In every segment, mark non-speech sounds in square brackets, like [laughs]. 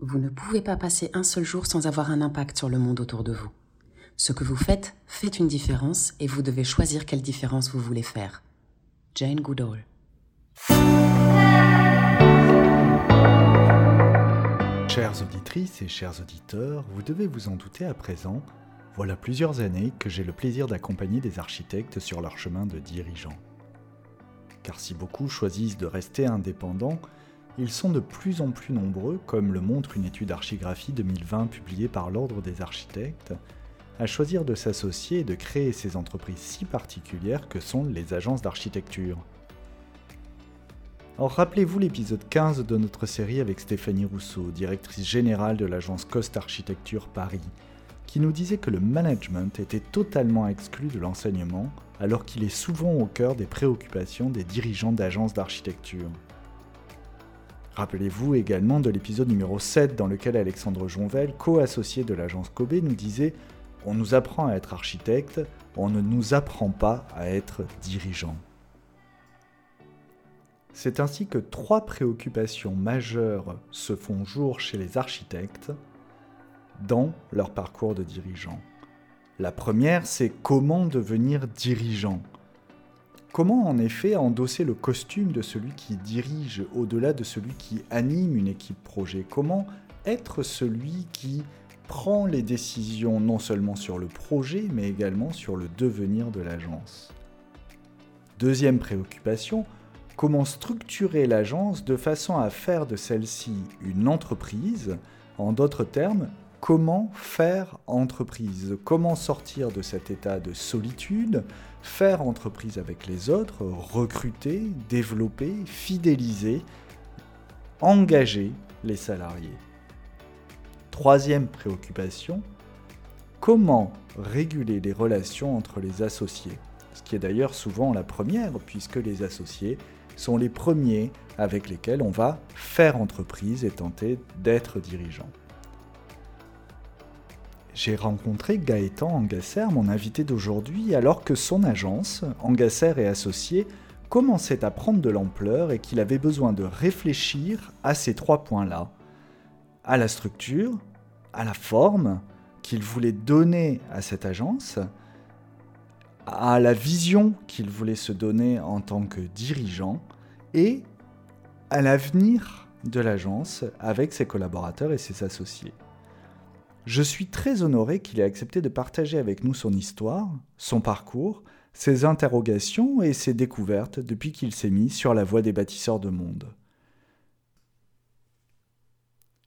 Vous ne pouvez pas passer un seul jour sans avoir un impact sur le monde autour de vous. Ce que vous faites fait une différence et vous devez choisir quelle différence vous voulez faire. Jane Goodall. Chères auditrices et chers auditeurs, vous devez vous en douter à présent, voilà plusieurs années que j'ai le plaisir d'accompagner des architectes sur leur chemin de dirigeant. Car si beaucoup choisissent de rester indépendants, ils sont de plus en plus nombreux, comme le montre une étude Archigraphie 2020 publiée par l'Ordre des architectes, à choisir de s'associer et de créer ces entreprises si particulières que sont les agences d'architecture. Alors rappelez-vous l'épisode 15 de notre série avec Stéphanie Rousseau, directrice générale de l'agence Cost Architecture Paris, qui nous disait que le management était totalement exclu de l'enseignement alors qu'il est souvent au cœur des préoccupations des dirigeants d'agences d'architecture. Rappelez-vous également de l'épisode numéro 7 dans lequel Alexandre Jonvel, co-associé de l'agence Kobe, nous disait On nous apprend à être architecte, on ne nous apprend pas à être dirigeant. C'est ainsi que trois préoccupations majeures se font jour chez les architectes dans leur parcours de dirigeant. La première, c'est comment devenir dirigeant? Comment en effet endosser le costume de celui qui dirige au-delà de celui qui anime une équipe projet? Comment être celui qui prend les décisions non seulement sur le projet, mais également sur le devenir de l'agence? Deuxième préoccupation, comment structurer l'agence de façon à faire de celle-ci une entreprise, en d'autres termes, comment faire entreprise, comment sortir de cet état de solitude, faire entreprise avec les autres, recruter, développer, fidéliser, engager les salariés. Troisième préoccupation, comment réguler les relations entre les associés, ce qui est d'ailleurs souvent la première puisque les associés sont les premiers avec lesquels on va faire entreprise et tenter d'être dirigeant j'ai rencontré Gaëtan Angasser, mon invité d'aujourd'hui, alors que son agence, Angasser et Associés, commençait à prendre de l'ampleur et qu'il avait besoin de réfléchir à ces trois points-là. À la structure, à la forme qu'il voulait donner à cette agence, à la vision qu'il voulait se donner en tant que dirigeant et à l'avenir de l'agence avec ses collaborateurs et ses associés. Je suis très honoré qu'il ait accepté de partager avec nous son histoire, son parcours, ses interrogations et ses découvertes depuis qu'il s'est mis sur la voie des bâtisseurs de monde.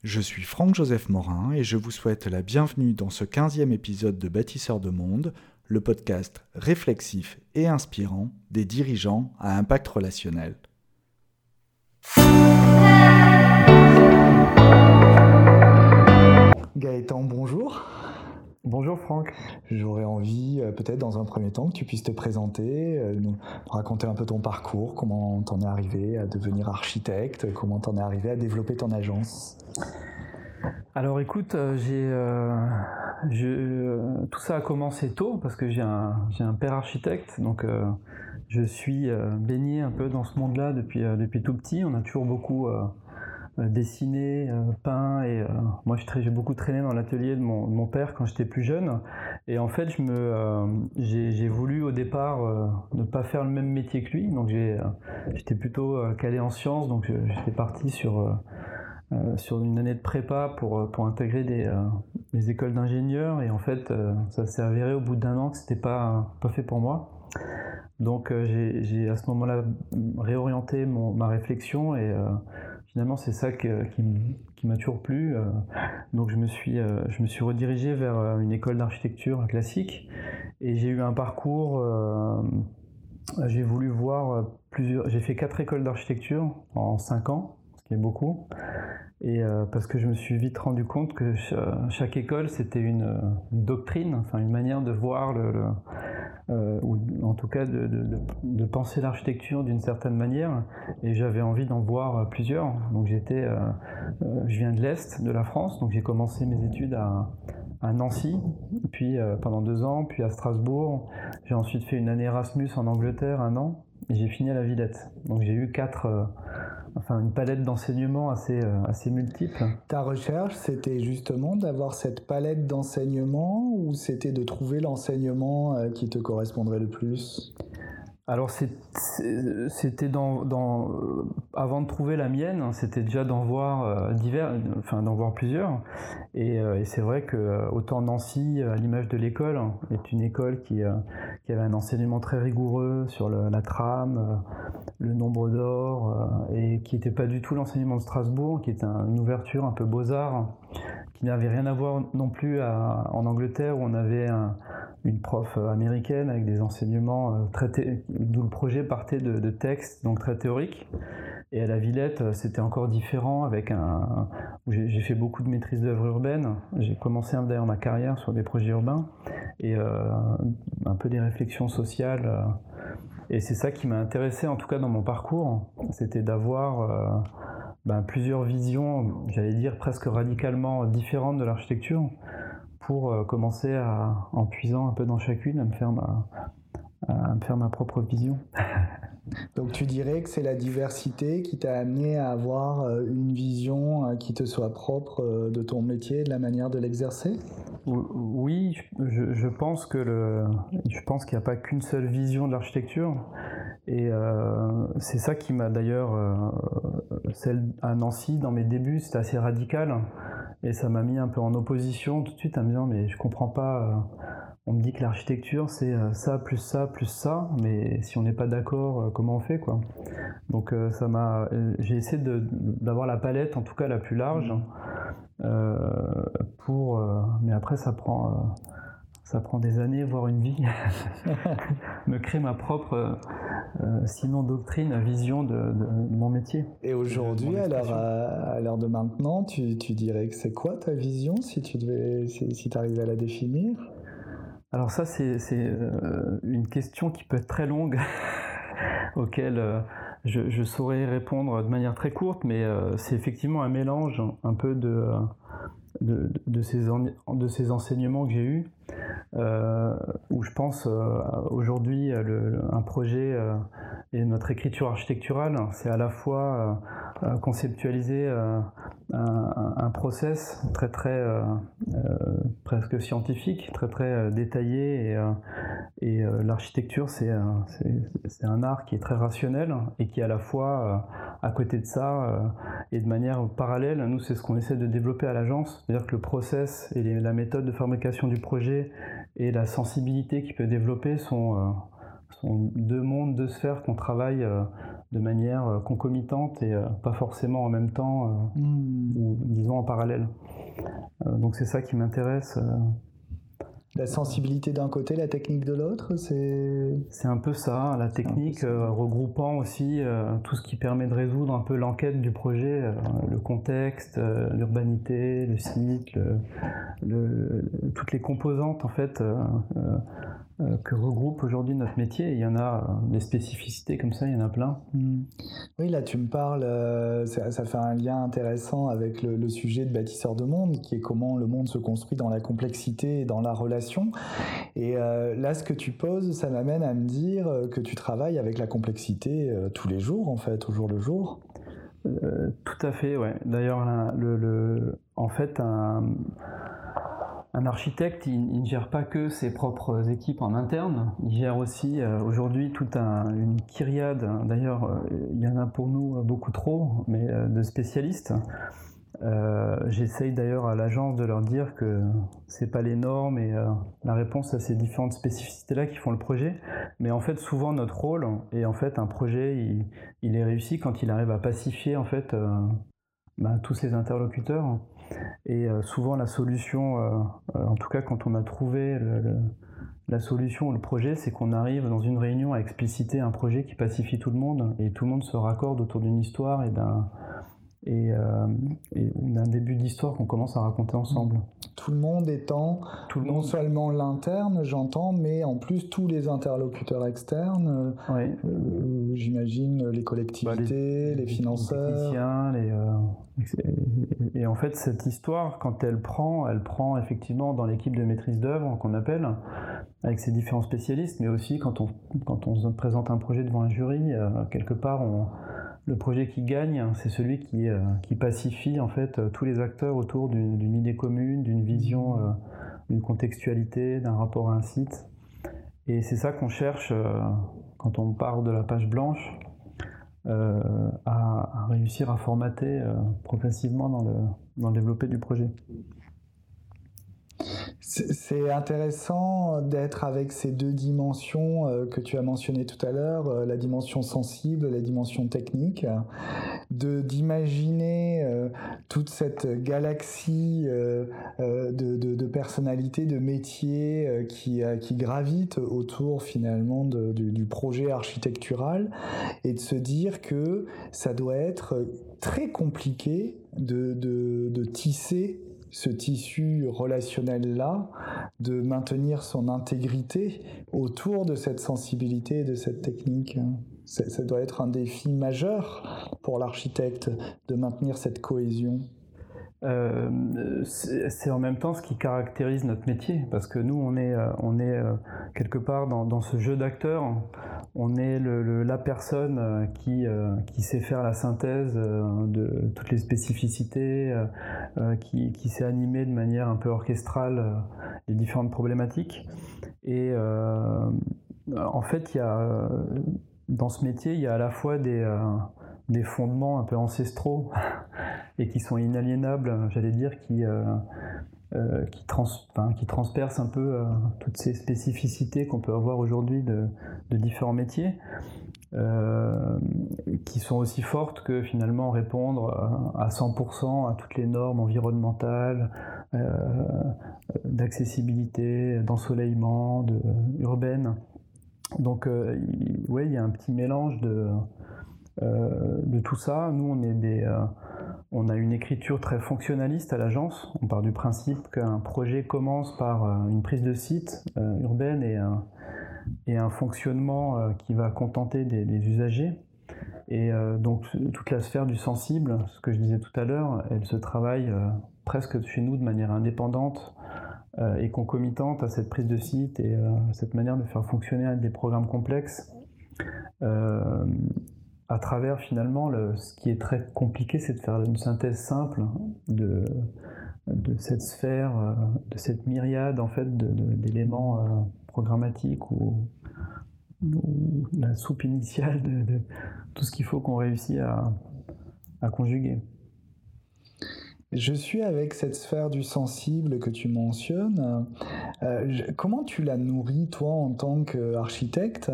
Je suis Franck-Joseph Morin et je vous souhaite la bienvenue dans ce 15e épisode de Bâtisseurs de monde, le podcast réflexif et inspirant des dirigeants à impact relationnel. Gaëtan, bonjour. Bonjour Franck. J'aurais envie, euh, peut-être dans un premier temps, que tu puisses te présenter, euh, nous raconter un peu ton parcours, comment t'en es arrivé à devenir architecte, comment t'en es arrivé à développer ton agence. Alors écoute, euh, j'ai, tout ça a commencé tôt parce que j'ai un, un père architecte, donc je suis baigné un peu dans ce monde-là depuis, depuis tout petit. On a toujours beaucoup dessiné, euh, peint et euh, moi j'ai beaucoup traîné dans l'atelier de mon, père quand j'étais plus jeune. Et en fait je me j'ai voulu au départ ne pas faire le même métier que lui. Donc j'étais plutôt calé en sciences. Donc j'étais parti sur sur une année de prépa pour, pour intégrer des, des écoles d'ingénieurs. Et en fait ça s'est avéré au bout d'un an que c'était pas, pas fait pour moi. Donc j'ai à ce moment-là réorienté mon, ma réflexion et finalement, c'est ça qui, m'a toujours plu. Euh. donc, je me suis, euh, je me suis redirigé vers euh, une école d'architecture classique et j'ai eu un parcours. j'ai voulu voir plusieurs. J'ai fait quatre écoles d'architecture en cinq ans, beaucoup. Et parce que je me suis vite rendu compte que chaque école, c'était une, doctrine, enfin une manière de voir le euh, ou en tout cas de, penser l'architecture d'une certaine manière, et j'avais envie d'en voir plusieurs. Donc j'étais, euh, euh, je viens de l'est de la France, donc j'ai commencé mes études à, Nancy, puis pendant deux ans, puis à Strasbourg. J'ai ensuite fait une année Erasmus en Angleterre, un an, j'ai fini à la Villette. Donc j'ai eu quatre enfin une palette d'enseignements assez, assez multiple. Ta recherche, c'était justement d'avoir cette palette d'enseignements ou c'était de trouver l'enseignement qui te correspondrait le plus? Alors c'était euh, avant de trouver la mienne, hein, c'était déjà d'en voir euh, divers, enfin d'en voir plusieurs. Et, euh, c'est vrai que autant Nancy, à l'image de l'école, hein, est une école qui, avait un enseignement très rigoureux sur la trame, le nombre d'or, et qui n'était pas du tout l'enseignement de Strasbourg, qui était une ouverture un peu beaux-arts, qui n'avait rien à voir non plus en Angleterre où on avait une prof américaine avec des enseignements très d'où le projet partait de, textes donc très théoriques. Et à la Villette, euh, c'était encore différent avec un. J'ai fait beaucoup de maîtrise d'œuvres urbaines. J'ai commencé d'ailleurs ma carrière sur des projets urbains et euh, un peu des réflexions sociales. Euh. et c'est ça qui m'a intéressé, en tout cas dans mon parcours, c'était d'avoir ben, plusieurs visions, j'allais dire presque radicalement différentes de l'architecture, pour commencer à, en puisant un peu dans chacune, à me faire ma, à me faire ma propre vision. [laughs] Donc tu dirais que c'est la diversité qui t'a amené à avoir euh, une vision euh, qui te soit propre euh, de ton métier, de la manière de l'exercer? Oui, je, pense que le, je pense qu'il n'y a pas qu'une seule vision de l'architecture, et c'est ça qui m'a d'ailleurs, celle à Nancy dans mes débuts, c'était assez radical, et ça m'a mis un peu en opposition tout de suite à me dire mais je comprends pas on me dit que l'architecture c'est euh, ça plus ça plus ça, mais si on n'est pas d'accord, euh, comment on fait quoi? Donc euh, ça m'a, j'ai essayé d'avoir la palette en tout cas la plus large pour, mais après ça prend ça prend des années, voire une vie, [laughs] [laughs] me créer ma propre, sinon doctrine, vision de, mon métier. Et aujourd'hui, à l'heure de maintenant, tu, dirais que c'est quoi ta vision si tu devais, si, si tu arrivais à la définir? Alors ça, c'est euh, une question qui peut être très longue, [laughs] auquel euh, je, saurais répondre de manière très courte, mais euh, c'est effectivement un mélange un peu de, ces, de ces enseignements que j'ai eus, où je pense aujourd'hui un projet et notre écriture architecturale, c'est à la fois conceptualiser un, un, process très très euh, euh, presque scientifique, très très euh, détaillé et, l'architecture c'est un, art qui est très rationnel et qui à la fois à côté de ça et de manière parallèle, nous c'est ce qu'on essaie de développer à l'agence, c'est-à-dire que le process et la méthode de fabrication du projet et la sensibilité qu'il peut développer sont sont deux mondes, deux sphères qu'on travaille euh, de manière euh, concomitante et euh, pas forcément en même temps, hmm. ou disons en parallèle. donc c'est ça qui m'intéresse. La sensibilité d'un côté, la technique de l'autre, c'est... C'est un peu ça, la technique regroupant aussi tout ce qui permet de résoudre un peu l'enquête du projet, le contexte, l'urbanité, le site, le, toutes les composantes en fait euh, que regroupe aujourd'hui notre métier. Il y en a euh, des spécificités comme ça, il y en a plein. Hmm. Oui, là tu me parles, euh, ça, fait un lien intéressant avec le, sujet de bâtisseur de monde, qui est comment le monde se construit dans la complexité et dans la relation. Et là, ce que tu poses, ça m'amène à me dire que tu travailles avec la complexité tous les jours, en fait, au jour le jour. tout à fait, ouais. D'ailleurs, le, le, en fait, un un architecte, il, ne gère pas que ses propres équipes en interne, il gère aussi euh, aujourd'hui toute une kyriade, d'ailleurs euh, il y en a pour nous beaucoup trop, mais euh, de spécialistes. J'essaye d'ailleurs à l'agence de leur dire que c'est pas les normes et la réponse à ces différentes spécificités-là qui font le projet, mais en fait souvent notre rôle est en fait un projet, il, il est réussi quand il arrive à pacifier en fait bah, tous ses interlocuteurs. Et euh, souvent la solution, euh, euh, en tout cas quand on a trouvé la solution ou le projet, c'est qu'on arrive dans une réunion à expliciter un projet qui pacifie tout le monde et tout le monde se raccorde autour d'une histoire et d'un et, d'un début d'histoire qu'on commence à raconter ensemble. Tout le monde étant tout le non seulement l'interne, j'entends, mais en plus tous les interlocuteurs externes, j'imagine les collectivités, bah, les, financeurs. Les, et en fait, cette histoire, quand elle prend, elle prend effectivement dans l'équipe de maîtrise d'œuvre qu'on appelle, avec ses différents spécialistes, mais aussi quand on, quand on présente un projet devant un jury, euh, quelque part, on, le projet qui gagne, c'est celui qui, qui, pacifie en fait tous les acteurs autour d'une idée commune, d'une vision, d'une contextualité, d'un rapport à un site. Et c'est ça qu'on cherche quand on part de la page blanche, à, réussir à formater progressivement dans le, dans le développé du projet. C'est intéressant d'être avec ces deux dimensions euh, que tu as mentionnées tout à l'heure, euh, la dimension sensible, la dimension technique, de d'imaginer euh, toute cette galaxie de, personnalités, de métiers qui, qui gravitent autour finalement du, du projet architectural et de se dire que ça doit être très compliqué de, de tisser ce tissu relationnel-là, de maintenir son intégrité autour de cette sensibilité et de cette technique. Ça doit être un défi majeur pour l'architecte de maintenir cette cohésion. Euh, c'est en même temps ce qui caractérise notre métier, parce que nous, on est, euh, euh, quelque part dans, ce jeu d'acteurs, on est la personne qui, sait faire la synthèse de toutes les spécificités, qui, qui sait animer de manière un peu orchestrale les différentes problématiques. Et en fait, il y a, dans ce métier, il y a à la fois des des fondements un peu ancestraux [laughs] et qui sont inaliénables, j'allais dire, qui, euh, euh, qui, un peu euh, toutes ces spécificités qu'on peut avoir aujourd'hui de, différents métiers, qui sont aussi fortes que finalement répondre à 100% à toutes les normes environnementales, d'accessibilité, d'ensoleillement, de, urbaine. Donc, oui, il y a un petit mélange de euh, de tout ça. Nous, euh, on a une écriture très fonctionnaliste à l'agence. On part du principe qu'un projet commence par euh, une prise de site urbaine et un, fonctionnement qui va contenter des, usagers. Et donc toute la sphère du sensible, ce que je disais tout à l'heure, elle se travaille presque chez nous de manière indépendante et concomitante à cette prise de site et cette manière de faire fonctionner des programmes complexes à travers finalement le, ce qui est très compliqué, c'est de faire une synthèse simple de, cette sphère, euh, de cette myriade en fait d'éléments euh, programmatiques ou, la soupe initiale de, tout ce qu'il faut qu'on réussisse à conjuguer. Je suis avec cette sphère du sensible que tu mentionnes. Euh, comment tu la nourris, toi, en tant qu'architecte,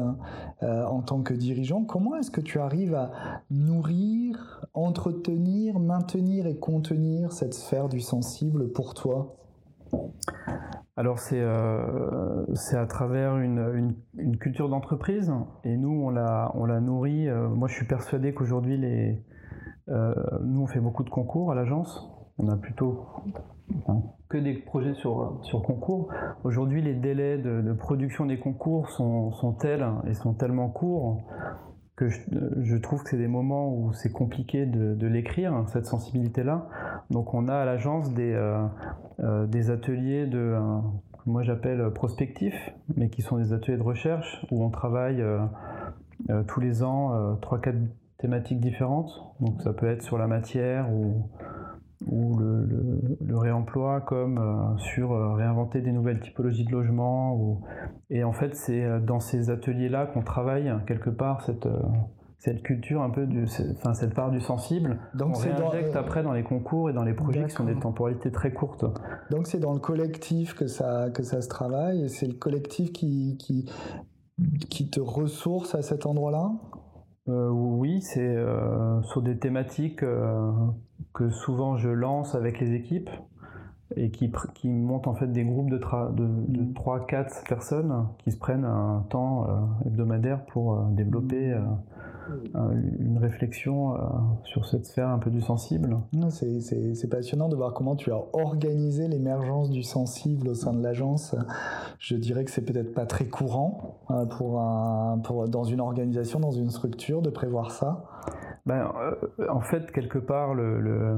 euh, en tant que dirigeant? Comment est-ce que tu arrives à nourrir, entretenir, maintenir et contenir cette sphère du sensible pour toi? Alors c'est euh, à travers une, une, culture d'entreprise et nous on la, on la nourrit. moi je suis persuadé qu'aujourd'hui nous on fait beaucoup de concours à l'agence on a plutôt que des projets sur, sur concours. Aujourd'hui, les délais de, production des concours sont, sont, tels et sont tellement courts que je, trouve que c'est des moments où c'est compliqué de, l'écrire, cette sensibilité-là. Donc on a à l'agence des, euh, euh, des ateliers de, que moi j'appelle prospectifs, mais qui sont des ateliers de recherche où on travaille euh, tous les ans trois, quatre thématiques différentes. Donc ça peut être sur la matière ou ou le, réemploi comme euh, sur euh, réinventer des nouvelles typologies de logement. Ou... Et en fait, c'est euh, dans ces ateliers-là qu'on travaille quelque part cette, cette culture un peu, du, enfin cette part du sensible. Donc on réinjecte après dans les concours et dans les projets qui sont des temporalités très courtes. Donc c'est dans le collectif que ça, que ça se travaille et c'est le collectif qui, qui, qui te ressource à cet endroit-là? Euh, oui, c'est euh, sur des thématiques euh, que souvent je lance avec les équipes et qui, qui montent en fait des groupes de, de, 3-4 personnes qui se prennent un temps hebdomadaire pour développer une réflexion sur cette sphère un peu du sensible. C'est passionnant de voir comment tu as organisé l'émergence du sensible au sein de l'agence. Je dirais que c'est peut-être pas très courant pour, un, pour dans une organisation, dans une structure, de prévoir ça. Ben, en fait, quelque part, le, euh,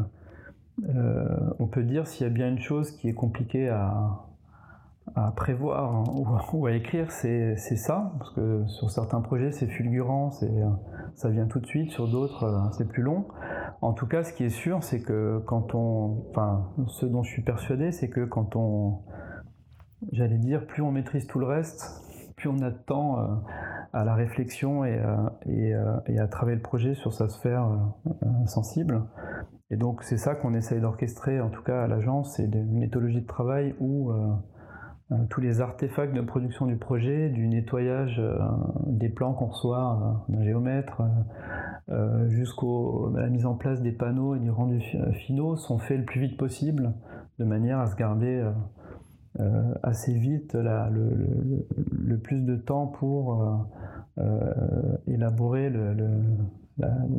on peut dire s'il y a bien une chose qui est compliquée à, prévoir hein, ou, à écrire, c'est ça, parce que sur certains projets c'est fulgurant, ça vient tout de suite, sur d'autres euh, c'est plus long. En tout cas, ce qui est sûr, c'est que quand on, enfin, ce dont je suis persuadé, c'est que quand on, j'allais dire, plus on maîtrise tout le reste, plus on a de temps euh, à la réflexion et, et, et, à travailler le projet sur sa sphère sensible. Et donc c'est ça qu'on essaye d'orchestrer, en tout cas à l'agence, c'est des méthodologies de travail où euh, tous les artefacts de production du projet, du nettoyage euh, des plans qu'on reçoit euh, d'un géomètre, jusqu'à la mise en place des panneaux et du rendu finaux, sont faits le plus vite possible, de manière à se garder assez vite le, plus de temps pour élaborer le,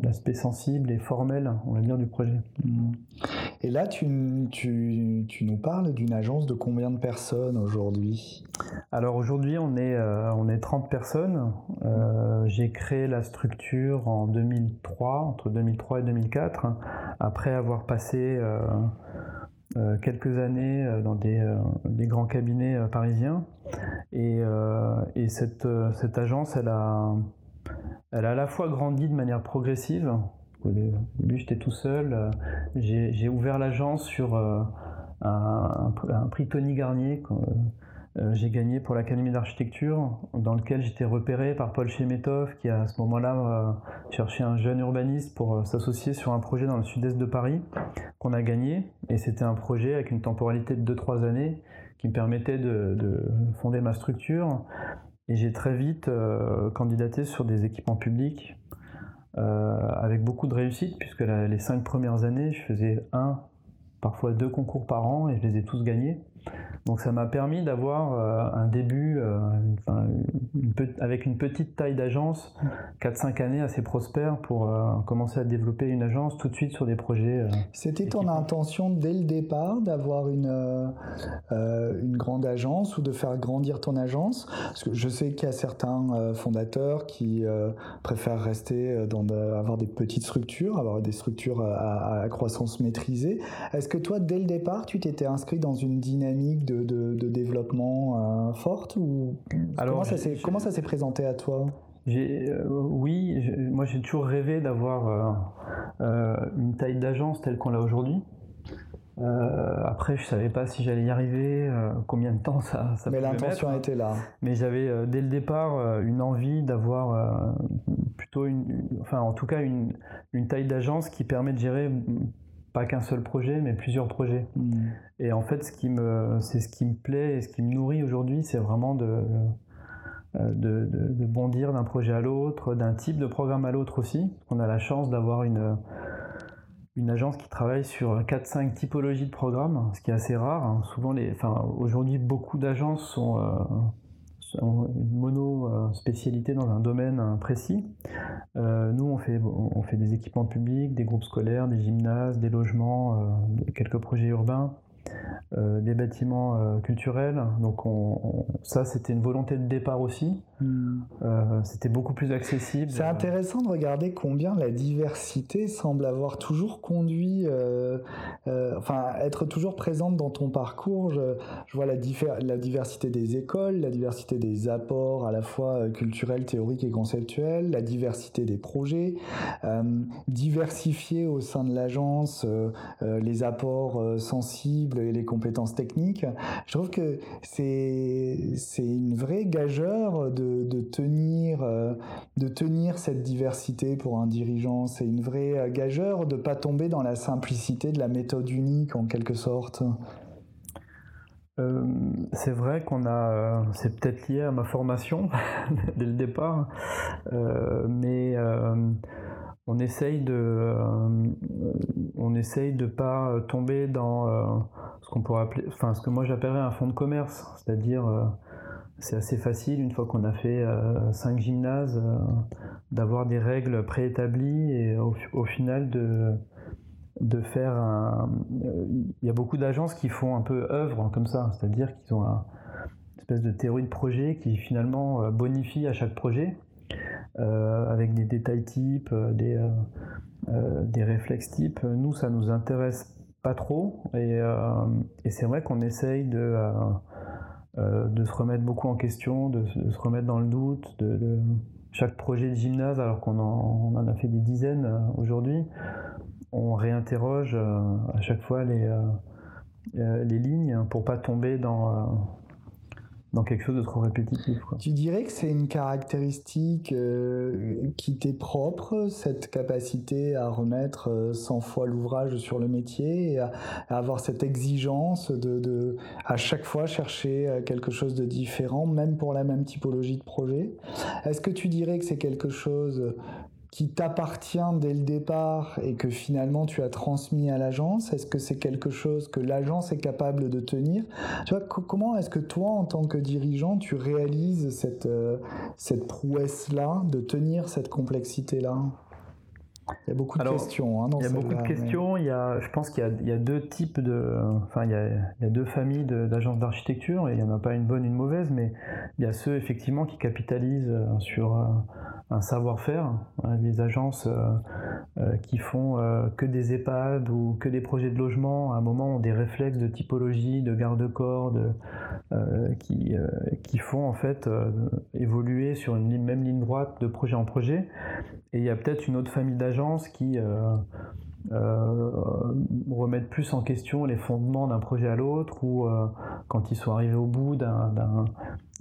l'aspect sensible et formel, on va dire, du projet. Et là, tu, nous parles d'une agence de combien de personnes aujourd'hui? Alors aujourd'hui, on, est, euh, on est 30 personnes. Euh, j'ai créé la structure en 2003, entre 2003 et 2004, après avoir passé euh, quelques années dans des, grands cabinets parisiens. Et, et cette, agence, elle a elle a à la fois grandi de manière progressive. Au début, j'étais tout seul. Euh, j'ai ouvert l'agence sur euh, un, prix Tony Garnier euh, j'ai gagné pour l'Académie d'architecture, dans lequel j'étais repéré par Paul Chemetov, qui à ce moment-là cherchait un jeune urbaniste pour s'associer sur un projet dans le sud-est de Paris, qu'on a gagné. Et c'était un projet avec une temporalité de 2-3 années qui me permettait de fonder ma structure. Et j'ai très vite euh, candidaté sur des équipements publics euh, avec beaucoup de réussite, puisque les cinq premières années, je faisais un, parfois deux concours par an et je les ai tous gagnés. Donc ça m'a permis d'avoir euh, un début euh, avec une petite taille d'agence, 4-5 années assez prospère pour euh, commencer à développer une agence tout de suite sur des projets. C'était ton intention dès le départ d'avoir une, une grande agence ou de faire grandir ton agence? Parce que je sais qu'il y a certains fondateurs qui préfèrent rester dans avoir des petites structures, avoir des structures à, à croissance maîtrisée. Est-ce que toi, dès le départ, tu t'étais inscrit dans une dynamique de, développement euh, forte ou Alors, comment ça s'est présenté à toi? Euh, oui, moi j'ai toujours rêvé d'avoir euh, une taille d'agence telle qu'on l'a aujourd'hui. après, je savais pas si j'allais y arriver, combien de temps ça, ça Mais l'intention était là. Mais j'avais dès le départ une envie d'avoir plutôt une, enfin en tout cas une, une taille d'agence qui permet de gérer pas qu'un seul projet, mais plusieurs projets. Hmm. Et en fait, ce qui me, c'est ce qui me plaît et ce qui me nourrit aujourd'hui, c'est vraiment de, euh, de, de, bondir d'un projet à l'autre, d'un type de programme à l'autre aussi. On a la chance d'avoir une, une agence qui travaille sur 4-5 typologies de programmes, ce qui est assez rare. Hein. Souvent, les, enfin, aujourd'hui, beaucoup d'agences sont, euh, une mono-spécialité dans un domaine précis. Euh, nous, on fait, on fait des équipements publics, des groupes scolaires, des gymnases, des logements, euh, quelques projets urbains. Euh, des bâtiments euh, culturels. Donc on, ça, c'était une volonté de départ aussi. Hmm. Euh, c'était beaucoup plus accessible. C'est intéressant de regarder combien la diversité semble avoir toujours conduit, enfin être toujours présente dans ton parcours. Je, vois la, la, diversité des écoles, la diversité des apports à la fois culturels, théoriques et conceptuels, la diversité des projets, diversifier au sein de l'agence les apports sensibles et les compétences techniques. Je trouve que c'est une vraie gageure de, de tenir euh, de tenir cette diversité pour un dirigeant. C'est une vraie euh, gageure de pas tomber dans la simplicité de la méthode unique en quelque sorte. Euh, c'est vrai qu'on a, c'est peut-être lié à ma formation [laughs] dès le départ, mais on essaye de, euh, on essaye de pas tomber dans euh, ce qu'on pourrait appeler, enfin ce que moi j'appellerais un fonds de commerce, c'est-à-dire euh, c'est assez facile une fois qu'on a fait cinq gymnases d'avoir des règles préétablies et au, final de de faire un... Il y a beaucoup d'agences qui font un peu œuvre comme ça, c'est-à-dire qu'ils ont une espèce de théorie de projet qui finalement bonifie à chaque projet. Euh, avec des détails types, euh, des, euh, des réflexes types. Nous, ça nous intéresse pas trop et, c'est vrai qu'on essaye de se remettre beaucoup en question, de, se remettre dans le doute, de, chaque projet de gymnase, alors qu'on en, en, a fait des dizaines aujourd'hui, on réinterroge à chaque fois les, les lignes pour pas tomber dans dans quelque chose de trop répétitif. Tu dirais que c'est une caractéristique euh, qui t'est propre, cette capacité à remettre 100 euh, fois l'ouvrage sur le métier et à, avoir cette exigence de, à chaque fois chercher euh, quelque chose de différent, même pour la même typologie de projet? Est-ce que tu dirais que c'est quelque chose qui t'appartient dès le départ et que finalement tu as transmis à l'agence Est-ce que c'est quelque chose que l'agence est capable de tenir? Tu vois, comment est-ce que toi, en tant que dirigeant, tu réalises cette, euh, cette prouesse-là, de tenir cette complexité-là? Il y a beaucoup de questions. Hein, il y a beaucoup de questions. Il y a, je pense qu'il y, y, a deux types de, enfin il y a, il y a deux familles d'agences d'architecture et il n'y en a pas une bonne, une mauvaise, mais il y a ceux effectivement qui capitalisent euh, sur euh, un savoir-faire, des agences euh, euh, qui font euh, que des EHPAD ou que des projets de logement, à un moment ont des réflexes de typologie, de garde-corps, qui, qui font en fait évoluer sur une même ligne droite de projet en projet. Et il y a peut-être une autre famille d'agences qui euh, remettre plus en question les fondements d'un projet à l'autre ou euh, quand ils sont arrivés au bout euh,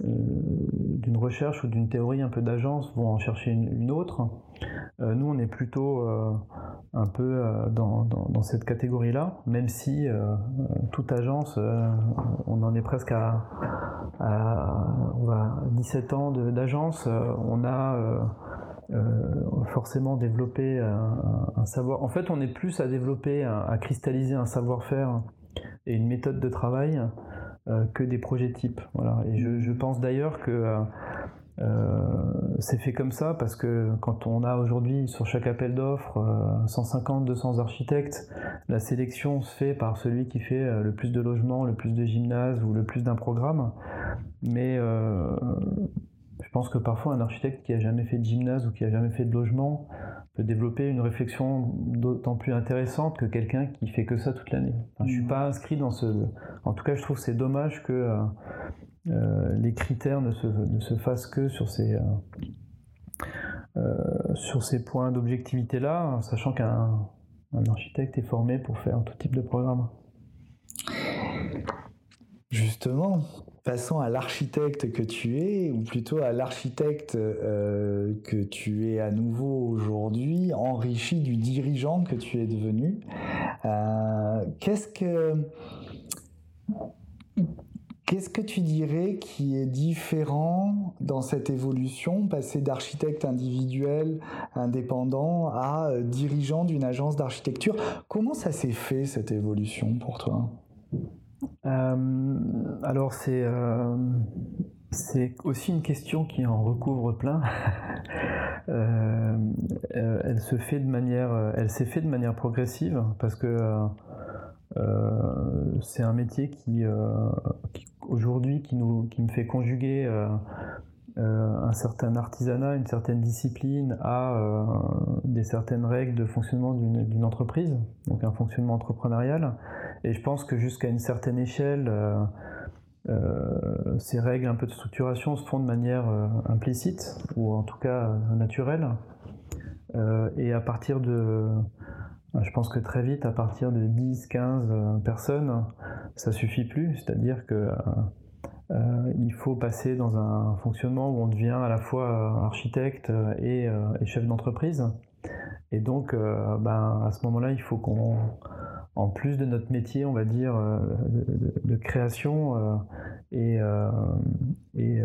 d'une recherche ou d'une théorie un peu d'agence vont en chercher une, autre. nous, on est plutôt un peu dans, cette catégorie-là, même si toute agence, on en est presque à, on va, 17 ans d'agence, on a euh, forcément développer un, savoir. En fait, on est plus à développer, à, cristalliser un savoir-faire et une méthode de travail euh, que des projets types. Et je, pense d'ailleurs que euh, c'est fait comme ça parce que quand on a aujourd'hui sur chaque appel d'offres 150, 200 architectes, la sélection se fait par celui qui fait le plus de logements, le plus de gymnases ou le plus d'un programme. Mais je pense que parfois un architecte qui a jamais fait de gymnase ou qui a jamais fait de logement peut développer une réflexion d'autant plus intéressante que quelqu'un qui fait que ça toute l'année. Je je suis pas inscrit dans ce. En tout cas, je trouve c'est dommage que euh, euh, les critères ne se, ne se, fassent que sur ces euh, sur ces points d'objectivité là, sachant qu'un architecte est formé pour faire tout type de programme. Justement, passons à l'architecte que tu es, ou plutôt à l'architecte euh, que tu es à nouveau aujourd'hui, enrichi du dirigeant que tu es devenu. Euh, qu'est-ce que Qu'est-ce que tu dirais qui est différent dans cette évolution, passer d'architecte individuel, indépendant, à euh, dirigeant d'une agence d'architecture? Comment ça s'est fait cette évolution pour toi? Alors c'est euh, c'est aussi une question qui en recouvre plein. [laughs] Euh, elle s'est fait de manière progressive parce que c'est un métier qui, aujourd'hui qui me fait conjuguer un certain artisanat, une certaine discipline à des certaines règles de fonctionnement d'une entreprise, donc un fonctionnement entrepreneurial. Et je pense que jusqu'à une certaine échelle, euh, euh, ces règles un peu de structuration se font de manière euh, implicite, ou en tout cas naturelle. et à partir de, je pense que très vite, à partir de 10-15 personnes, ça suffit plus. C'est-à-dire que il faut passer dans un fonctionnement où on devient à la fois architecte et, chef d'entreprise. Et donc, ben, à ce moment-là, il faut qu'on en plus de notre métier, on va dire, euh, de, création euh, et, euh, et,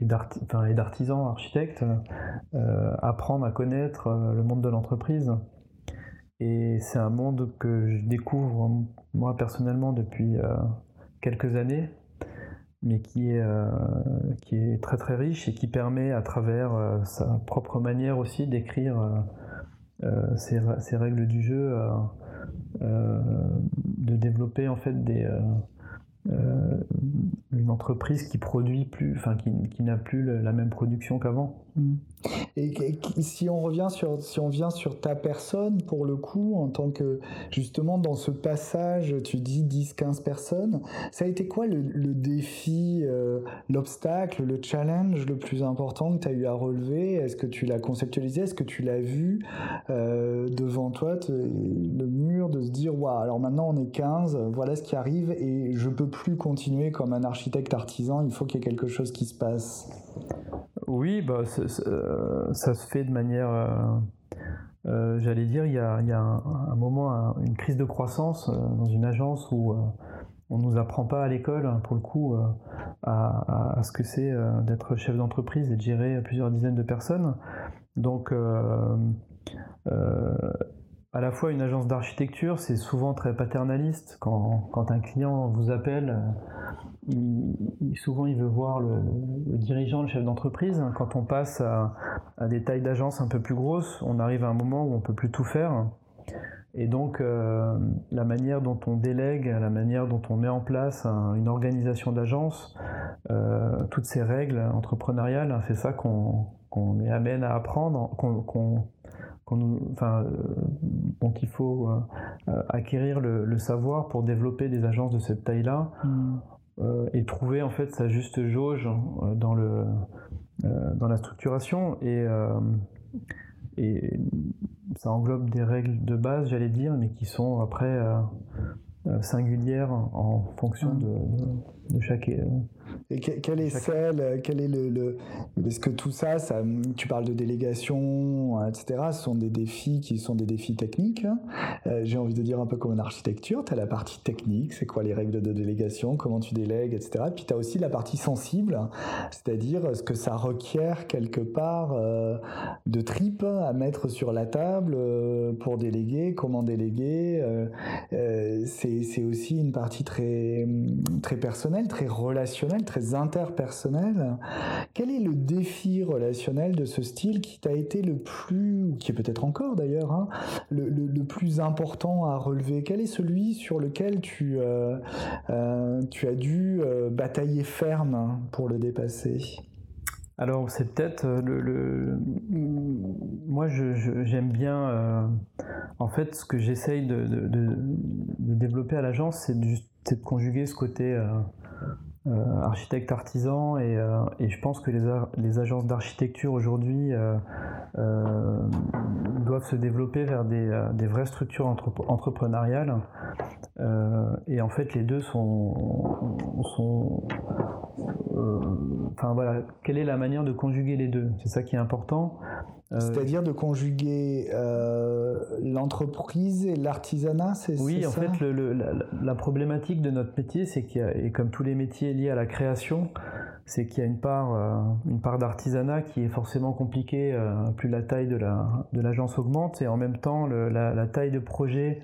et d'artisan, architecte, apprendre à connaître le monde de l'entreprise. Et c'est un monde que je découvre moi personnellement depuis quelques années, mais qui est, qui est très très riche et qui permet à travers sa propre manière aussi d'écrire ces, règles du jeu euh, de développer en fait euh, euh, une entreprise qui produit plus, enfin qui, qui n'a plus la même production qu'avant. Et, si on revient sur, si on vient sur ta personne, pour le coup, en tant que, justement, dans ce passage, tu dis 10, 15 personnes, ça a été quoi le, défi, euh, l'obstacle, le challenge le plus important que tu as eu à relever? Est-ce que tu l'as conceptualisé? Est-ce que tu l'as vu euh, devant toi, le mur de se dire, waouh, alors maintenant on est 15, voilà ce qui arrive et je peux plus continuer comme un architecte artisan, il faut qu'il y ait quelque chose qui se passe? Oui, bah, euh, ça se fait de manière. Euh, euh, j'allais dire, il y a, un, moment, une crise de croissance dans une agence où on ne nous apprend pas à l'école, pour le coup, à, ce que c'est d'être chef d'entreprise et de gérer plusieurs dizaines de personnes. Donc, à la fois une agence d'architecture, c'est souvent très paternaliste. Quand, un client vous appelle, souvent il veut voir le, dirigeant, le chef d'entreprise. Quand on passe à, des tailles d'agence un peu plus grosses, on arrive à un moment où on peut plus tout faire. Et donc euh, la manière dont on délègue, la manière dont on met en place une organisation d'agence, euh, toutes ces règles entrepreneuriales, c'est ça qu'on est amène à apprendre, qu'on enfin, euh, donc il faut euh, euh, acquérir le, savoir pour développer des agences de cette taille-là mm. et trouver en fait sa juste jauge dans le dans la structuration et et ça englobe des règles de base, j'allais dire, mais qui sont après singulières en fonction mm. de, de, chaque et quelle est celle, euh, quel est le, le est-ce que tout ça, ça, tu parles de délégation, etc. Ce sont des défis qui sont des défis techniques. Hein. Euh, j'ai envie de dire un peu comme une architecture. Tu as la partie technique, c'est quoi les règles de délégation, comment tu délègues, etc. Puis tu as aussi la partie sensible, c'est-à-dire ce que ça requiert quelque part euh, de tripes à mettre sur la table pour déléguer, comment déléguer. c'est aussi une partie très, très personnelle, très relationnelle très interpersonnel. Quel est le défi relationnel de ce style qui t'a été le plus, ou qui est peut-être encore d'ailleurs, hein, le, plus important à relever? Quel est celui sur lequel tu, euh, euh, tu as dû euh, batailler ferme pour le dépasser? Alors c'est peut-être le, moi j'aime bien en fait ce que j'essaye de, développer à l'agence c'est de, de, conjuguer ce côté architecte artisan et, euh, et, je pense que les, les agences d'architecture aujourd'hui euh, doivent se développer vers des, des vraies structures entrepreneuriales. Et en fait les deux sont, sont enfin voilà quelle est la manière de conjuguer les deux? C'est ça qui est important. euh, C'est-à-dire de conjuguer euh, l'entreprise et l'artisanat, c'est Oui, en fait, la, problématique de notre métier, c'est qu'il y a, et comme tous les métiers liés à la création, c'est qu'il y a une part, euh, une part d'artisanat qui est forcément compliquée, plus la taille de l'agence augmente, et en même temps, la, taille de projet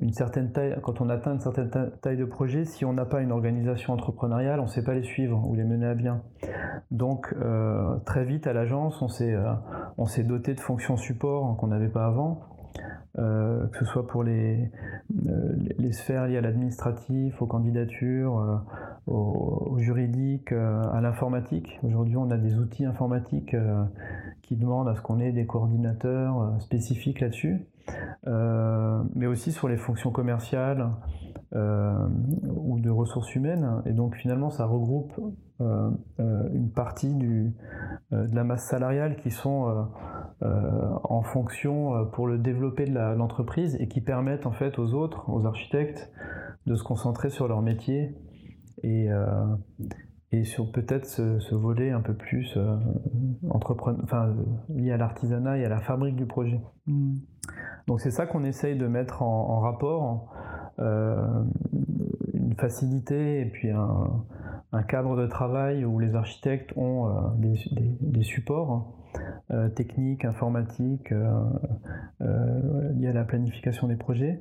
une certaine taille, quand on atteint une certaine taille de projet, si on n'a pas une organisation entrepreneuriale, on ne sait pas les suivre ou les mener à bien. Donc euh, très vite à l'agence, on s'est euh, doté de fonctions support qu'on n'avait pas avant. Euh, que ce soit pour les, les sphères liées à l'administratif, aux candidatures, au, juridique, à l'informatique. Aujourd'hui, on a des outils informatiques qui demandent à ce qu'on ait des coordinateurs spécifiques là-dessus. Euh, mais aussi sur les fonctions commerciales euh, ou de ressources humaines. Et donc finalement, ça regroupe euh, une partie du, de la masse salariale qui sont en fonction pour le développer de l'entreprise et qui permettent en fait aux autres, aux architectes, de se concentrer sur leur métier et, et sur peut-être ce, volet un peu plus euh, enfin, lié à l'artisanat et à la fabrique du projet. Hmm. Donc c'est ça qu'on essaye de mettre en, rapport, euh, une facilité et puis un, cadre de travail où les architectes ont euh, des, supports hein, techniques, informatiques, liés à la planification des projets,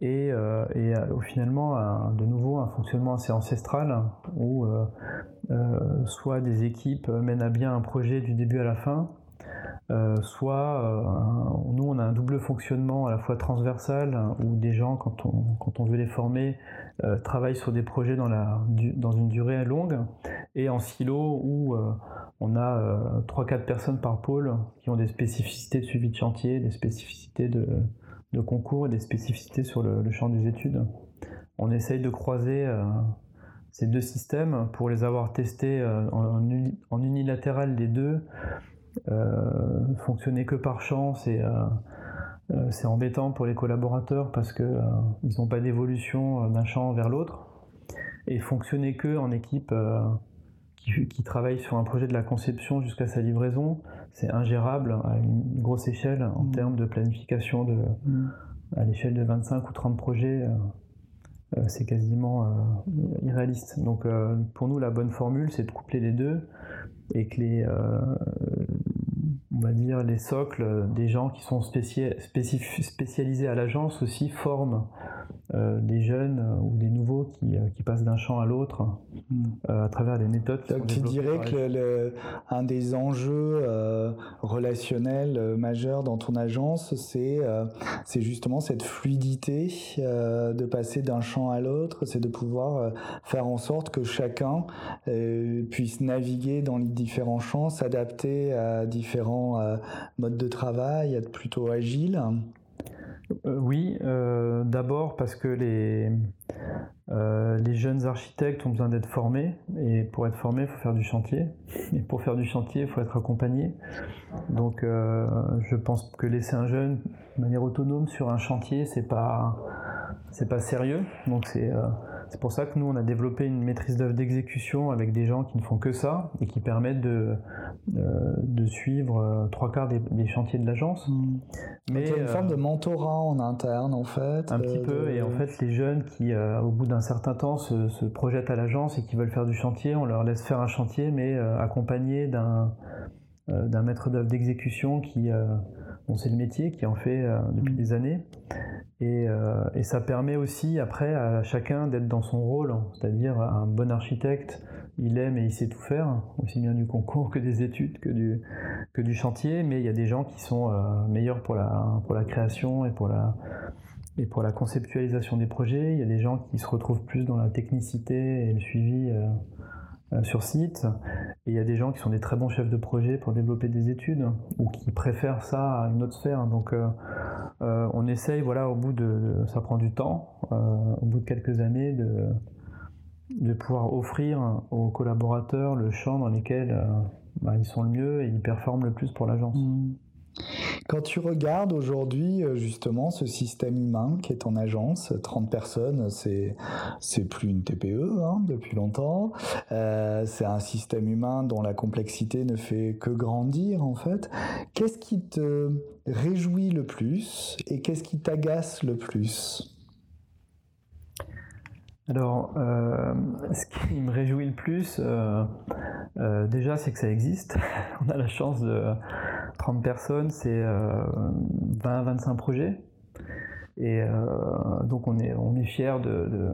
et, euh, et euh, finalement de nouveau un fonctionnement assez ancestral où euh, soit des équipes mènent à bien un projet du début à la fin, soit nous on a un double fonctionnement à la fois transversal où des gens quand on, quand on veut les former travaillent sur des projets dans, la, dans une durée longue, et en silo où on a 3-4 personnes par pôle qui ont des spécificités de suivi de chantier, des spécificités de, concours et des spécificités sur le, champ des études. On essaye de croiser ces deux systèmes pour les avoir testés en, unilatéral les deux euh, fonctionner que par chance et euh, euh, c'est embêtant pour les collaborateurs parce qu'ils n'ont pas d'évolution d'un champ vers l'autre. Et fonctionner que en équipe qui, travaille sur un projet de la conception jusqu'à sa livraison, c'est ingérable à une grosse échelle en mmh. termes de planification de, mmh. à l'échelle de 25 ou 30 projets. c'est quasiment irréaliste. Donc pour nous, la bonne formule, c'est de coupler les deux et que les, on va dire, les socles des gens qui sont spécialisés à l'agence aussi forment euh, des jeunes euh, ou des nouveaux qui, euh, passent d'un champ à l'autre hmm. à travers des méthodes. Donc tu dirais que un des enjeux relationnels majeurs dans ton agence, c'est c'est justement cette fluidité de passer d'un champ à l'autre, c'est de pouvoir faire en sorte que chacun puisse naviguer dans les différents champs, s'adapter à différents modes de travail, être plutôt agile. Euh, oui, euh, d'abord parce que les, euh, les jeunes architectes ont besoin d'être formés, et pour être formés, il faut faire du chantier, et pour faire du chantier, il faut être accompagné. Donc je pense que laisser un jeune de manière autonome sur un chantier, c'est pas, pas sérieux, donc c'est c'est pour ça que nous, on a développé une maîtrise d'œuvre d'exécution avec des gens qui ne font que ça et qui permettent de, euh, de suivre euh, trois quarts des, chantiers de l'agence. Mmh. Mais il y a une forme de euh, mentorat en interne, en fait. Un petit peu, et en fait, les jeunes qui, au bout d'un certain temps, se, projettent à l'agence et qui veulent faire du chantier, on leur laisse faire un chantier, mais accompagné d'un d'un maître d'œuvre d'exécution qui, bon, c'est le métier, qui en fait depuis mmh. des années euh, et, ça permet aussi après à chacun d'être dans son rôle, hein. c'est-à-dire un bon architecte, il aime et il sait tout faire, aussi bien du concours que des études, que du, que du chantier, mais il y a des gens qui sont euh, meilleurs pour la, pour la création et pour la, et pour la conceptualisation des projets, il y a des gens qui se retrouvent plus dans la technicité et le suivi euh, euh, sur site. Et il y a des gens qui sont des très bons chefs de projet pour développer des études ou qui préfèrent ça à une autre sphère. Donc euh, euh, on essaye, voilà, au bout de, ça prend du temps, au bout de quelques années, de, de pouvoir offrir aux collaborateurs le champ dans lequel bah, ils sont le mieux et ils performent le plus pour l'agence. Mmh. Quand tu regardes aujourd'hui euh, justement ce système humain qui est en agence, 30 personnes, c'est c'est plus une TPE hein, depuis longtemps. Euh, c'est un système humain dont la complexité ne fait que grandir en fait. Qu'est-ce qui te réjouit le plus et qu'est-ce qui t'agace le plus? Alors, euh, ce qui me réjouit le plus, déjà, c'est que ça existe. [laughs] On a la chance de 30 personnes, c'est 20-25 projets. Et donc, on est, on est fiers de,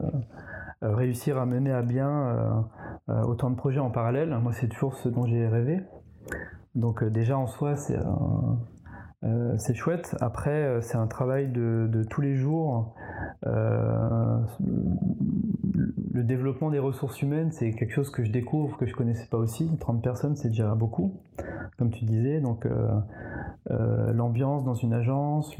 réussir à mener à bien autant de projets en parallèle. Moi, c'est toujours ce dont j'ai rêvé. Donc, déjà, en soi, c'est euh, c'est chouette. Après, euh, c'est un travail de, tous les jours. Euh, le développement des ressources humaines, c'est quelque chose que je découvre, que je connaissais pas aussi. 30 personnes, c'est déjà beaucoup, comme tu disais. Donc, l'ambiance dans une agence,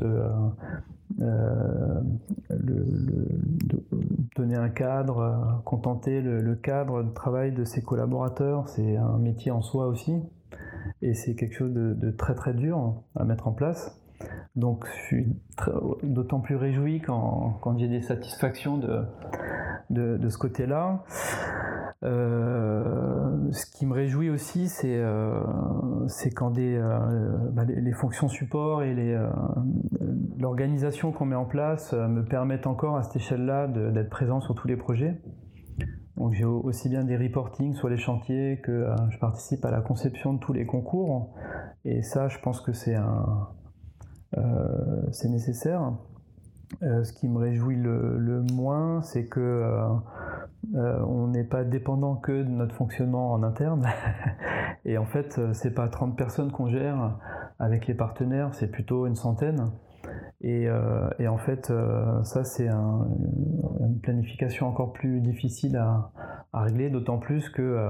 donner un cadre, contenter le cadre de travail de ses collaborateurs, c'est un métier en soi aussi et c'est quelque chose de, très très dur à mettre en place. Donc je suis d'autant plus réjoui quand, quand j'ai des satisfactions de, de, ce côté-là. Euh, ce qui me réjouit aussi, c'est euh, quand euh, bah, les, fonctions support et l'organisation qu'on met en place me permettent encore à cette échelle-là d'être présent sur tous les projets. Donc j'ai aussi bien des reportings sur les chantiers que euh, je participe à la conception de tous les concours. Et ça, je pense que c'est un, euh, c'est nécessaire. Euh, ce qui me réjouit le, moins, c'est que on n'est pas dépendant que de notre fonctionnement en interne. [laughs] Et en fait, c'est pas 30 personnes qu'on gère avec les partenaires, c'est plutôt une centaine. Et, en fait, ça, c'est une planification encore plus difficile à, régler, d'autant plus que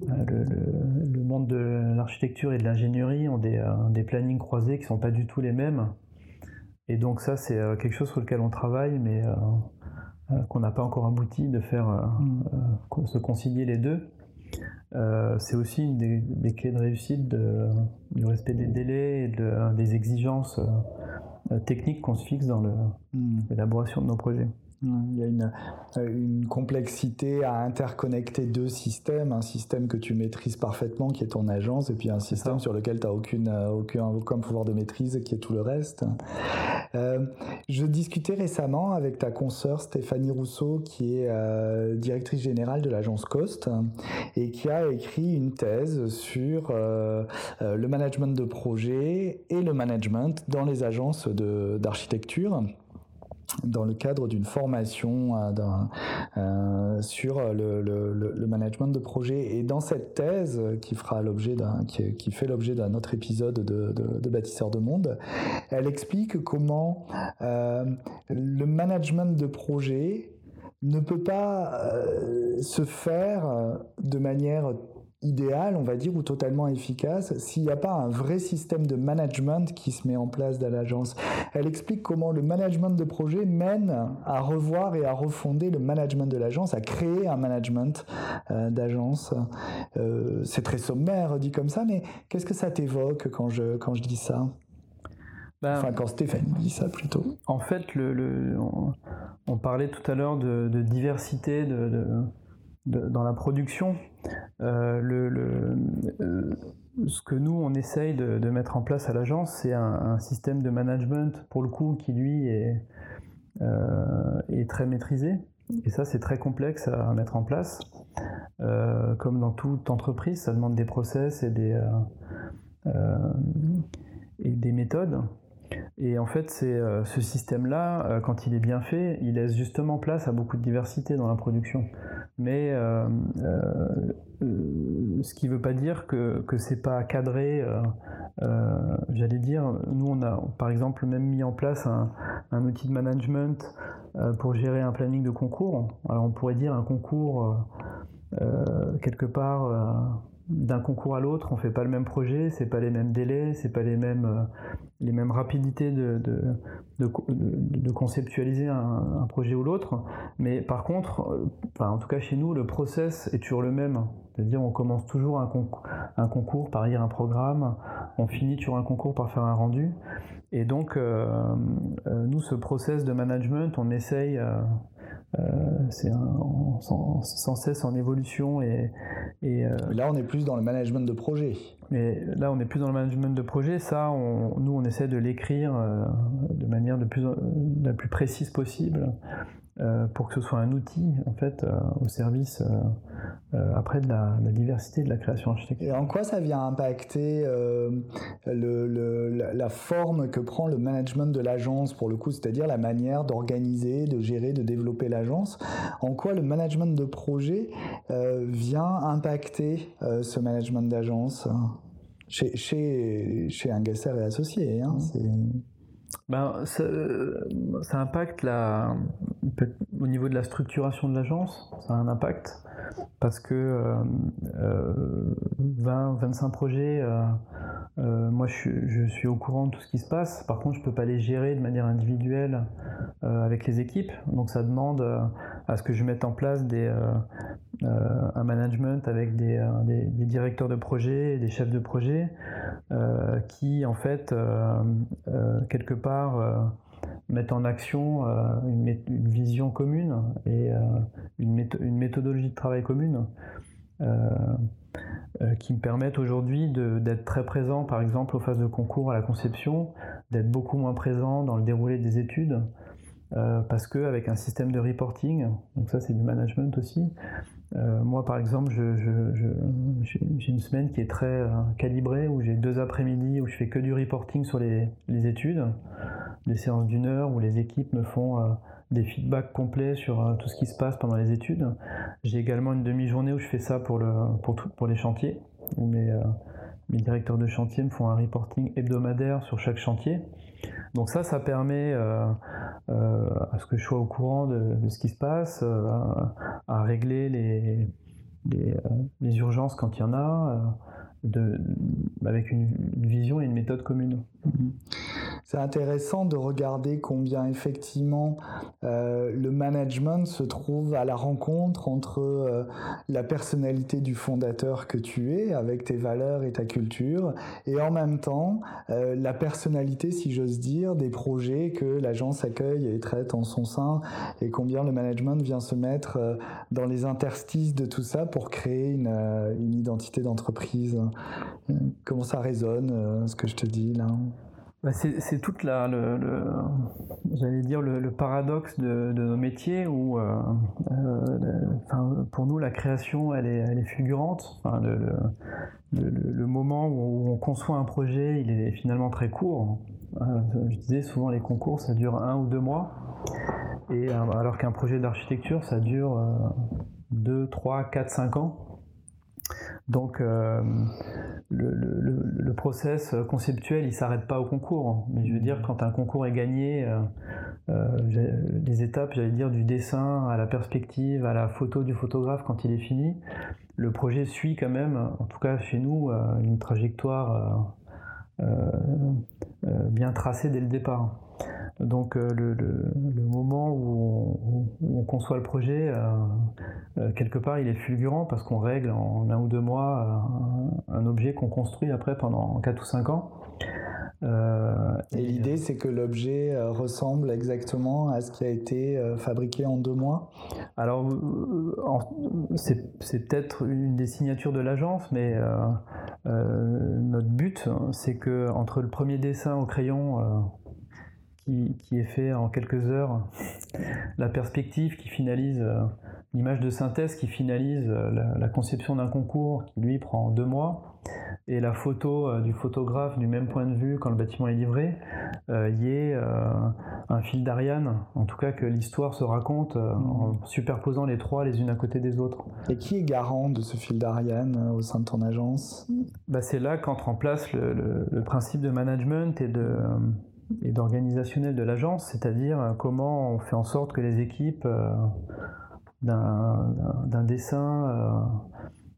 le, monde de l'architecture et de l'ingénierie ont des, des, plannings croisés qui ne sont pas du tout les mêmes. Et donc ça, c'est quelque chose sur lequel on travaille, mais qu'on n'a pas encore abouti de faire se concilier les deux. Euh, c'est aussi une des, clés de réussite du respect des délais et des exigences euh, techniques qu'on se fixe dans hmm. l'élaboration de nos projets. Il y a une, euh, une, complexité à interconnecter deux systèmes, un système que tu maîtrises parfaitement qui est ton agence et puis un système sur lequel tu n'as aucune, euh, aucun, aucun, pouvoir de maîtrise qui est tout le reste. Euh, je discutais récemment avec ta consoeur Stéphanie Rousseau qui est directrice générale de l'agence Cost et qui a écrit une thèse sur le management de projet et le management dans les agences d'architecture dans le cadre d'une formation euh, euh, sur le, management de projet. Et dans cette thèse, qui, fera l'objet d'un, qui, fait l'objet d'un autre épisode de, de, Bâtisseurs de Monde, elle explique comment euh, le management de projet ne peut pas se faire de manière idéal, on va dire, ou totalement efficace s'il n'y a pas un vrai système de management qui se met en place dans l'agence. Elle explique comment le management de projet mène à revoir et à refonder le management de l'agence, à créer un management euh, d'agence. Euh, c'est très sommaire dit comme ça, mais qu'est-ce que ça t'évoque quand je, quand je dis ça? Ben, enfin, quand Stéphane dit ça plutôt. En fait, le, on, parlait tout à l'heure de, diversité de dans la production. Euh, euh, ce que nous, on essaye de, mettre en place à l'agence, c'est un, système de management, pour le coup, qui lui est, euh, très maîtrisé. Et ça, c'est très complexe à, mettre en place. comme dans toute entreprise, ça demande des process et des méthodes. Et en fait, c'est ce système-là, quand il est bien fait, il laisse justement place à beaucoup de diversité dans la production mais euh, euh, ce qui ne veut pas dire que que c'est pas cadré. Euh, j'allais dire, nous on a par exemple même mis en place un outil de management pour gérer un planning de concours. Alors on pourrait dire un concours quelque part d'un concours à l'autre, on fait pas le même projet, c'est pas les mêmes délais, c'est pas les mêmes les mêmes rapidités de, de, conceptualiser un, projet ou l'autre. Mais par contre, euh, en tout cas chez nous, le process est toujours le même. C'est-à-dire on commence toujours un, concours, par lire un programme, on finit sur un concours par faire un rendu. Et donc, euh, euh, nous, ce process de management, on essaye euh, c'est sans, cesse en évolution et, euh, là on est plus dans le management de projet. Mais là on est plus dans le management de projet. Ça, nous on essaie de l'écrire euh, de manière de plus, la plus précise possible euh, pour que ce soit un outil en fait euh, au service euh, après de la, diversité de la création architecturale. Et en quoi ça vient impacter le, la, forme que prend le management de l'agence pour le coup, c'est-à-dire la manière d'organiser, de gérer, de développer l'agence? En quoi le management de projet vient impacter ce management d'agence? Chez, chez, chez et Associés hein, ben, ça, impacte la, au niveau de la structuration de l'agence, ça a un impact parce que euh, 20, euh, 25 projets, euh, euh, moi je, suis au courant de tout ce qui se passe. Par contre, je peux pas les gérer de manière individuelle avec les équipes. Donc ça demande à ce que je mette en place des, un management avec des, des, des, directeurs de projet et des chefs de projet qui en fait quelque part mettre en action euh, une, vision commune et euh, une, méthodologie de travail commune euh, qui me permettent aujourd'hui d'être très présent, par exemple, aux phases de concours à la conception, d'être beaucoup moins présent dans le déroulé des études, parce qu'avec un système de reporting, donc ça c'est du management aussi, moi par exemple j'ai une semaine qui est très calibrée, où j'ai deux après-midi où je fais que du reporting sur les, études, des séances d'une heure où les équipes me font euh, des feedbacks complets sur euh, tout ce qui se passe pendant les études. J'ai également une demi-journée où je fais ça pour, le, pour, pour les chantiers, où mes, euh, mes directeurs de chantier me font un reporting hebdomadaire sur chaque chantier. Donc ça, ça permet à ce que je sois au courant de, ce qui se passe, à, régler les, les, urgences quand il y en a, avec une, vision et une méthode commune. C'est intéressant de regarder combien effectivement euh, le management se trouve à la rencontre entre euh, la personnalité du fondateur que tu es, avec tes valeurs et ta culture, et en même temps euh, la personnalité, si j'ose dire, des projets que l'agence accueille et traite en son sein, et combien le management vient se mettre dans les interstices de tout ça pour créer une identité d'entreprise. Comment ça résonne, ce que je te dis là bah, c'est toute la, le, j'allais dire le, paradoxe de, nos métiers où, euh, euh, pour nous, la création, elle est, elle fulgurante. le, moment où on conçoit un projet, il est finalement très court. Euh, je disais souvent les concours, ça dure un ou deux mois, et alors qu'un projet d'architecture, ça dure deux, trois, quatre, cinq ans. Donc euh, le, process conceptuel, il s'arrête pas au concours. Mais je veux dire, quand un concours est gagné, euh, euh, les étapes, j'allais dire, du dessin à la perspective, à la photo du photographe quand il est fini, le projet suit quand même, en tout cas chez nous, une trajectoire bien tracée dès le départ. Donc euh, le, moment où on, conçoit le projet, euh, euh, quelque part, il est fulgurant parce qu'on règle en un ou deux mois un, objet qu'on construit après pendant 4 ou 5 ans. et, l'idée, c'est que l'objet ressemble exactement à ce qui a été fabriqué en deux mois? Alors, c'est peut-être une des signatures de l'agence, mais notre but, c'est que entre le premier dessin au crayon qui, est fait en quelques heures, la perspective qui finalise, euh, l'image de synthèse qui finalise euh, la, conception d'un concours qui lui prend deux mois, et la photo euh, du photographe du même point de vue quand le bâtiment est livré, il y ait un fil d'Ariane, en tout cas que l'histoire se raconte en superposant les trois les unes à côté des autres. Et qui est garant de ce fil d'Ariane au sein de ton agence? Bah, C'est là qu'entre en place le principe de management et de et d'organisationnel de l'agence, c'est-à-dire euh, comment on fait en sorte que les équipes euh, d'un dessin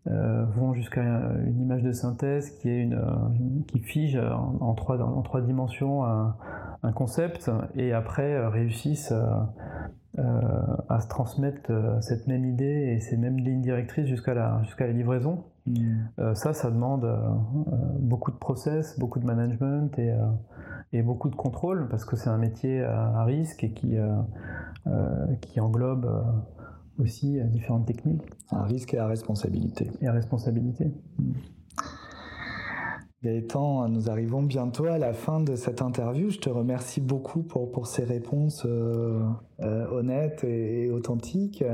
euh, vont jusqu'à une image de synthèse qui, est une, qui fige en, trois, en trois dimensions un, concept et après réussissent à se transmettre cette même idée et ces mêmes lignes directrices jusqu'à la, jusqu'à la livraison. Mmh. ça, ça demande beaucoup de process, beaucoup de management et et beaucoup de contrôle parce que c'est un métier à, risque et qui, euh, euh, qui englobe euh, aussi différentes techniques. Un risque et à responsabilité. Et à responsabilité. Mm. Gaëtan, nous arrivons bientôt à la fin de cette interview. Je te remercie beaucoup pour, pour ces réponses euh, euh, honnêtes et, authentiques.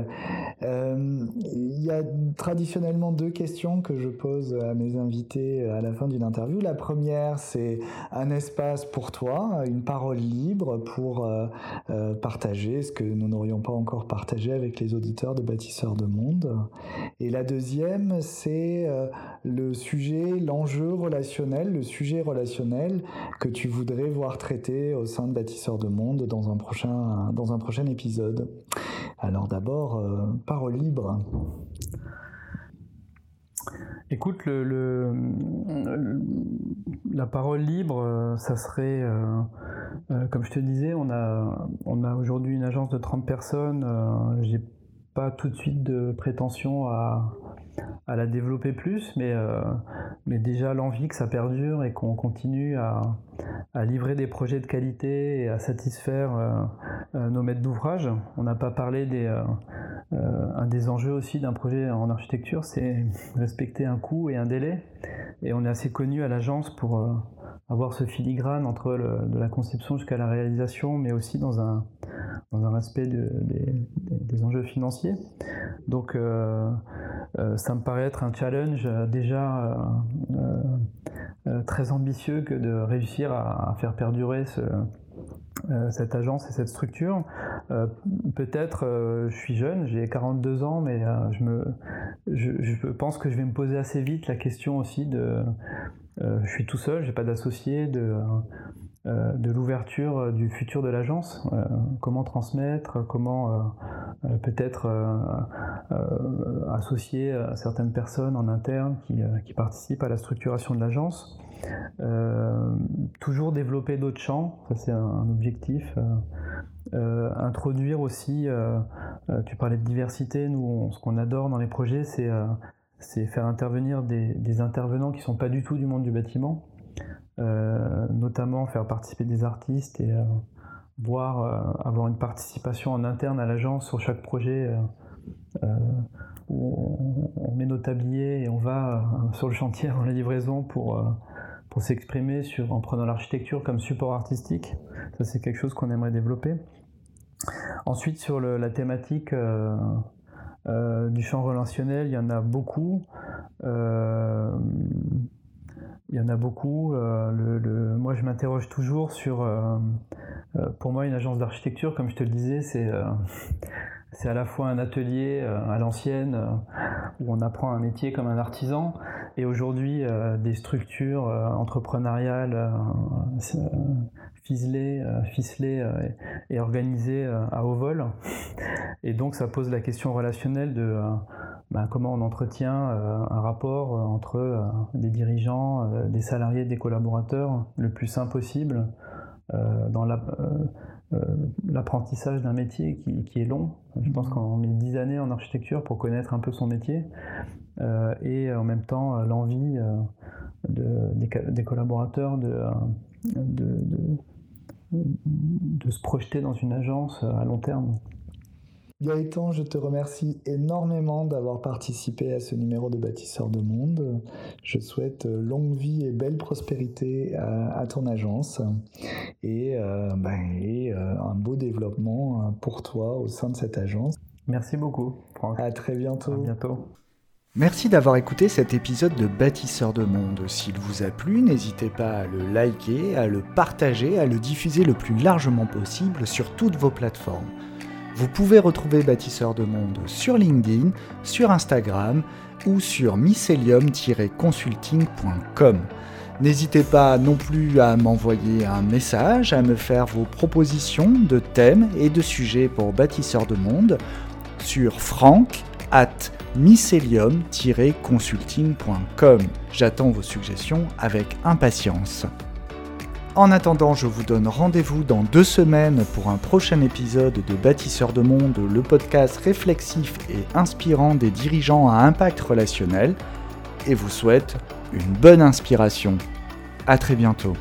Euh, il y a traditionnellement deux questions que je pose à mes invités à la fin d'une interview. La première, c'est un espace pour toi, une parole libre pour partager ce que nous n'aurions pas encore partagé avec les auditeurs de Bâtisseurs de Monde. Et la deuxième, c'est le sujet, l'enjeu relationnel le sujet relationnel que tu voudrais voir traité au sein de Bâtisseurs de Monde dans un prochain, dans un prochain épisode. Alors d'abord, euh, parole libre. Écoute, le, la parole libre, euh, ça serait, euh, comme je te disais, on a, on a aujourd'hui une agence de 30 personnes. J'ai pas tout de suite de prétention à, à la développer plus, mais, euh, mais déjà l'envie que ça perdure et qu'on continue à, à, livrer des projets de qualité et à satisfaire euh, euh, nos maîtres d'ouvrage. On n'a pas parlé des... un des enjeux aussi d'un projet en architecture, c'est respecter un coût et un délai. Et on est assez connu à l'agence pour avoir ce filigrane entre de la conception jusqu'à la réalisation, mais aussi dans un, dans un aspect de, des enjeux financiers. Donc euh, euh, ça me paraît être un challenge déjà euh, très ambitieux que de réussir à, faire perdurer ce, cette agence et cette structure. Peut-être, je suis jeune, j'ai 42 ans, mais je, me, je, pense que je vais me poser assez vite la question aussi de je suis tout seul, j'ai pas d'associé, de, de l'ouverture du futur de l'agence, comment transmettre, comment peut-être associer certaines personnes en interne qui, participent à la structuration de l'agence. toujours développer d'autres champs, ça c'est un, objectif. introduire aussi, tu parlais de diversité, nous ce qu'on adore dans les projets c'est faire intervenir des, intervenants qui ne sont pas du tout du monde du bâtiment, euh, notamment faire participer des artistes et euh, voir euh, avoir une participation en interne à l'agence sur chaque projet où on, met nos tabliers et on va sur le chantier en la livraison pour, pour s'exprimer en prenant l'architecture comme support artistique. Ça c'est quelque chose qu'on aimerait développer. Ensuite sur la thématique euh, du champ relationnel, il y en a beaucoup. Euh, il y en a beaucoup. Euh, moi, je m'interroge toujours sur. pour moi, une agence d'architecture, comme je te le disais, c'est c'est à la fois un atelier à l'ancienne où on apprend un métier comme un artisan et aujourd'hui des structures entrepreneuriales ficelé, euh, ficelé euh, et organisé euh, à haut vol. Et donc ça pose la question relationnelle de ben, comment on entretient un rapport entre des dirigeants, des salariés, des collaborateurs le plus sain possible dans l'apprentissage d'un métier qui, est long. Je pense qu'on met dix années en architecture pour connaître un peu son métier et en même temps l'envie des, collaborateurs de, de se projeter dans une agence à long terme. Gaëtan, je te remercie énormément d'avoir participé à ce numéro de Bâtisseurs de Monde. Je souhaite longue vie et belle prospérité à, ton agence et, euh, ben, euh, un beau développement pour toi au sein de cette agence. Merci beaucoup, Franck. À très bientôt. À bientôt. Merci d'avoir écouté cet épisode de Bâtisseurs de Monde. S'il vous a plu, n'hésitez pas à le liker, à le partager, à le diffuser le plus largement possible sur toutes vos plateformes. Vous pouvez retrouver Bâtisseurs de Monde sur LinkedIn, sur Instagram ou sur mycelium-consulting.com. N'hésitez pas non plus à m'envoyer un message, à me faire vos propositions de thèmes et de sujets pour Bâtisseurs de Monde sur franck at mycelium-consulting.com. J'attends vos suggestions avec impatience. En attendant, je vous donne rendez-vous dans deux semaines pour un prochain épisode de Bâtisseurs de Monde, le podcast réflexif et inspirant des dirigeants à impact relationnel, et vous souhaite une bonne inspiration. A très bientôt.